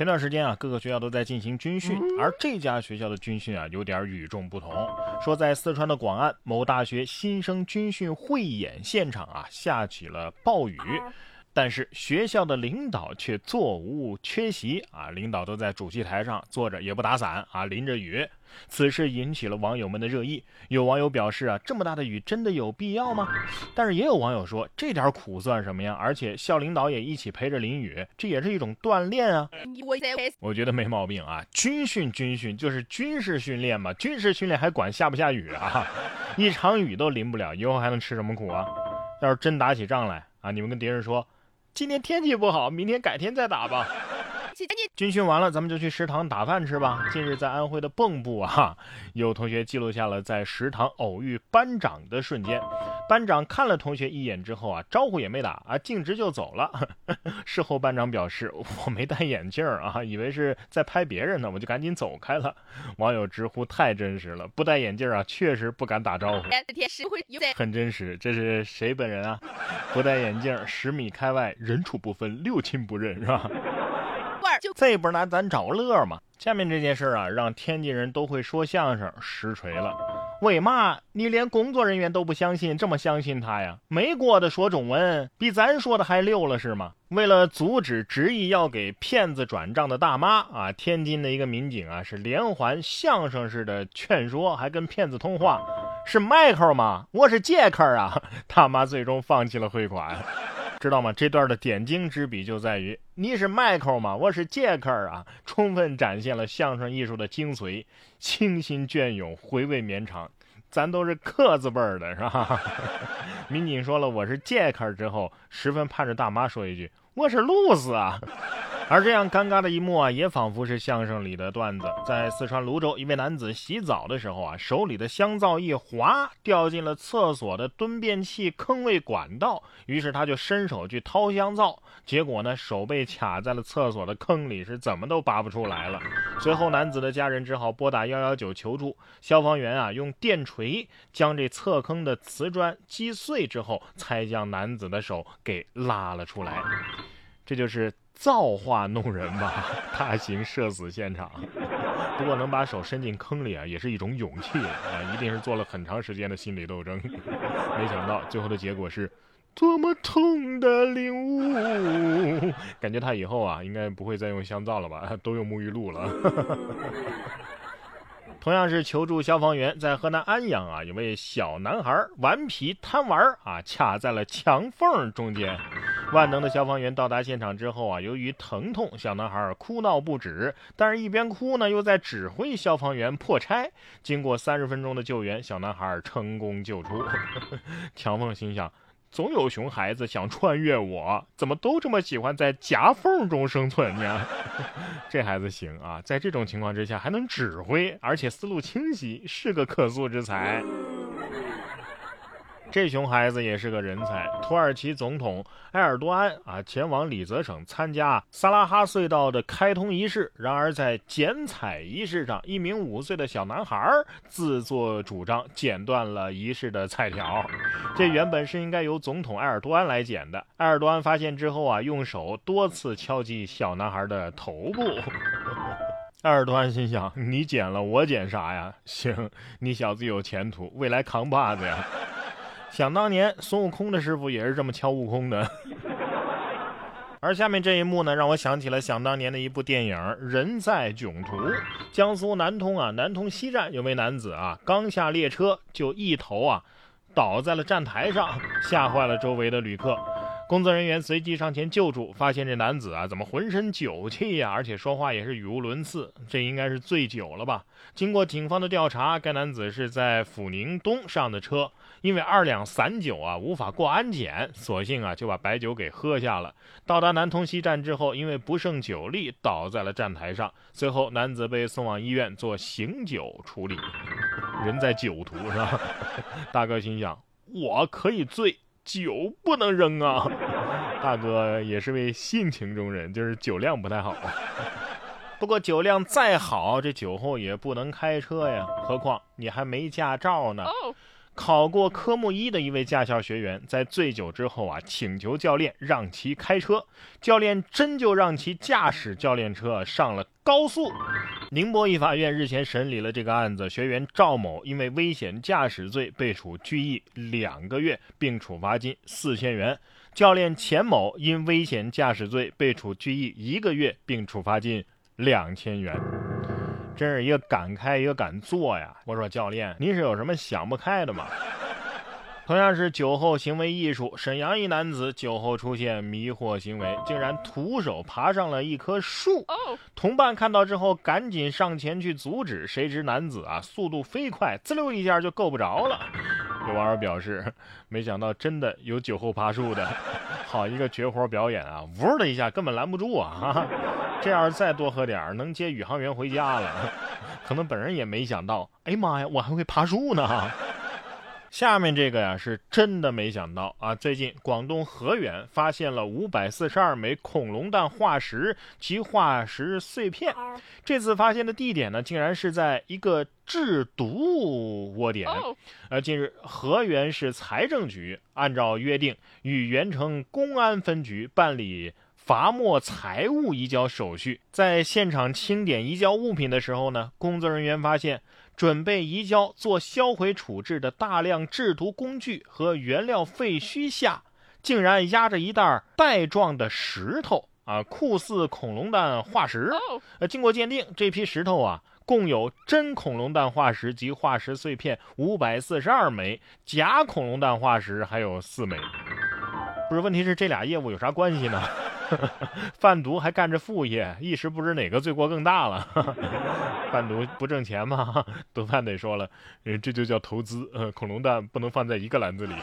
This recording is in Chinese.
前段时间啊，各个学校都在进行军训，而这家学校的军训啊，有点与众不同。说在四川的广安某大学新生军训汇演现场啊，下起了暴雨。但是学校的领导却座无缺席啊，领导都在主席台上坐着，也不打伞啊，淋着雨。此事引起了网友们的热议。有网友表示啊，这么大的雨真的有必要吗？但是也有网友说，这点苦算什么呀？而且校领导也一起陪着淋雨，这也是一种锻炼啊。我觉得没毛病啊，军训军训就是军事训练嘛，军事训练还管下不下雨啊？一场雨都淋不了，以后还能吃什么苦啊？要是真打起仗来啊，你们跟敌人说。今天天气不好，明天改天再打吧。军训完了，咱们就去食堂打饭吃吧。近日在安徽的蚌埠啊，有同学记录下了在食堂偶遇班长的瞬间。班长看了同学一眼之后啊，招呼也没打啊，径直就走了。事后班长表示，我没戴眼镜啊，以为是在拍别人呢，我就赶紧走开了。网友直呼太真实了，不戴眼镜啊，确实不敢打招呼。很真实，这是谁本人啊？不戴眼镜，十米开外，人畜不分，六亲不认，是吧？这不是拿咱找乐吗？下面这件事啊，让天津人都会说相声实锤了。为嘛你连工作人员都不相信，这么相信他呀？美国的说中文比咱说的还溜了是吗？为了阻止执意要给骗子转账的大妈啊，天津的一个民警啊是连环相声式的劝说，还跟骗子通话。是迈克吗？我是杰克啊！大妈最终放弃了汇款。知道吗？这段的点睛之笔就在于你是迈克吗？我是杰克啊！充分展现了相声艺术的精髓，清新隽永，回味绵长。咱都是克字辈儿的，是吧？民警说了我是杰克之后，十分盼着大妈说一句我是露丝啊。而这样尴尬的一幕啊，也仿佛是相声里的段子。在四川泸州，一位男子洗澡的时候啊，手里的香皂一滑，掉进了厕所的蹲便器坑位管道。于是他就伸手去掏香皂，结果呢，手被卡在了厕所的坑里，是怎么都拔不出来了。随后，男子的家人只好拨打幺幺九求助。消防员啊，用电锤将这侧坑的瓷砖击碎之后，才将男子的手给拉了出来。这就是造化弄人吧，大型社死现场。不过能把手伸进坑里啊，也是一种勇气啊，一定是做了很长时间的心理斗争。没想到最后的结果是多么痛的领悟。感觉他以后啊，应该不会再用香皂了吧，都用沐浴露了。同样是求助消防员，在河南安阳啊，有位小男孩顽皮贪玩啊，卡在了墙缝中间。万能的消防员到达现场之后啊，由于疼痛，小男孩哭闹不止，但是一边哭呢，又在指挥消防员破拆。经过三十分钟的救援，小男孩成功救出。强凤心想：总有熊孩子想穿越我，怎么都这么喜欢在夹缝中生存呢？这孩子行啊，在这种情况之下还能指挥，而且思路清晰，是个可塑之才。这熊孩子也是个人才。土耳其总统埃尔多安啊，前往里泽省参加萨拉哈隧道的开通仪式。然而在剪彩仪式上，一名五岁的小男孩自作主张剪断了仪式的彩条。这原本是应该由总统埃尔多安来剪的。埃尔多安发现之后啊，用手多次敲击小男孩的头部。埃尔多安心想：你剪了，我剪啥呀？行，你小子有前途，未来扛把子呀。想当年，孙悟空的师傅也是这么敲悟空的。而下面这一幕呢，让我想起了想当年的一部电影《人在囧途》。江苏南通啊，南通西站有位男子啊，刚下列车就一头啊倒在了站台上，吓坏了周围的旅客。工作人员随即上前救助，发现这男子啊怎么浑身酒气呀，而且说话也是语无伦次，这应该是醉酒了吧？经过警方的调查，该男子是在阜宁东上的车。因为二两散酒啊无法过安检，索性啊就把白酒给喝下了。到达南通西站之后，因为不胜酒力，倒在了站台上。随后，男子被送往医院做醒酒处理。人在酒途是吧？大哥心想，我可以醉，酒不能扔啊。大哥也是位性情中人，就是酒量不太好。不过酒量再好，这酒后也不能开车呀。何况你还没驾照呢。考过科目一的一位驾校学员，在醉酒之后啊，请求教练让其开车，教练真就让其驾驶教练车上了高速。宁波一法院日前审理了这个案子，学员赵某因为危险驾驶罪被处拘役两个月，并处罚金四千元；教练钱某因危险驾驶罪被处拘役一个月，并处罚金两千元。真是一个敢开一个敢做呀！我说教练，您是有什么想不开的吗？同样是酒后行为艺术，沈阳一男子酒后出现迷惑行为，竟然徒手爬上了一棵树。同伴看到之后，赶紧上前去阻止，谁知男子啊速度飞快，滋溜一下就够不着了。有网友表示，没想到真的有酒后爬树的，好一个绝活表演啊！呜的一下根本拦不住啊！这样再多喝点能接宇航员回家了。可能本人也没想到，哎妈呀，我还会爬树呢。下面这个呀，是真的没想到啊！最近广东河源发现了五百四十二枚恐龙蛋化石及化石碎片。这次发现的地点呢，竟然是在一个制毒窝点。呃，近日河源市财政局按照约定，与源城公安分局办理。罚没财物移交手续，在现场清点移交物品的时候呢，工作人员发现准备移交做销毁处置的大量制毒工具和原料废墟下，竟然压着一袋带状的石头啊，酷似恐龙蛋化石。呃，经过鉴定，这批石头啊，共有真恐龙蛋化石及化石碎片五百四十二枚，假恐龙蛋化石还有四枚。不是，问题是这俩业务有啥关系呢？贩毒还干着副业，一时不知哪个罪过更大了。贩毒不挣钱吗？毒贩得说了，这就叫投资。呃，恐龙蛋不能放在一个篮子里。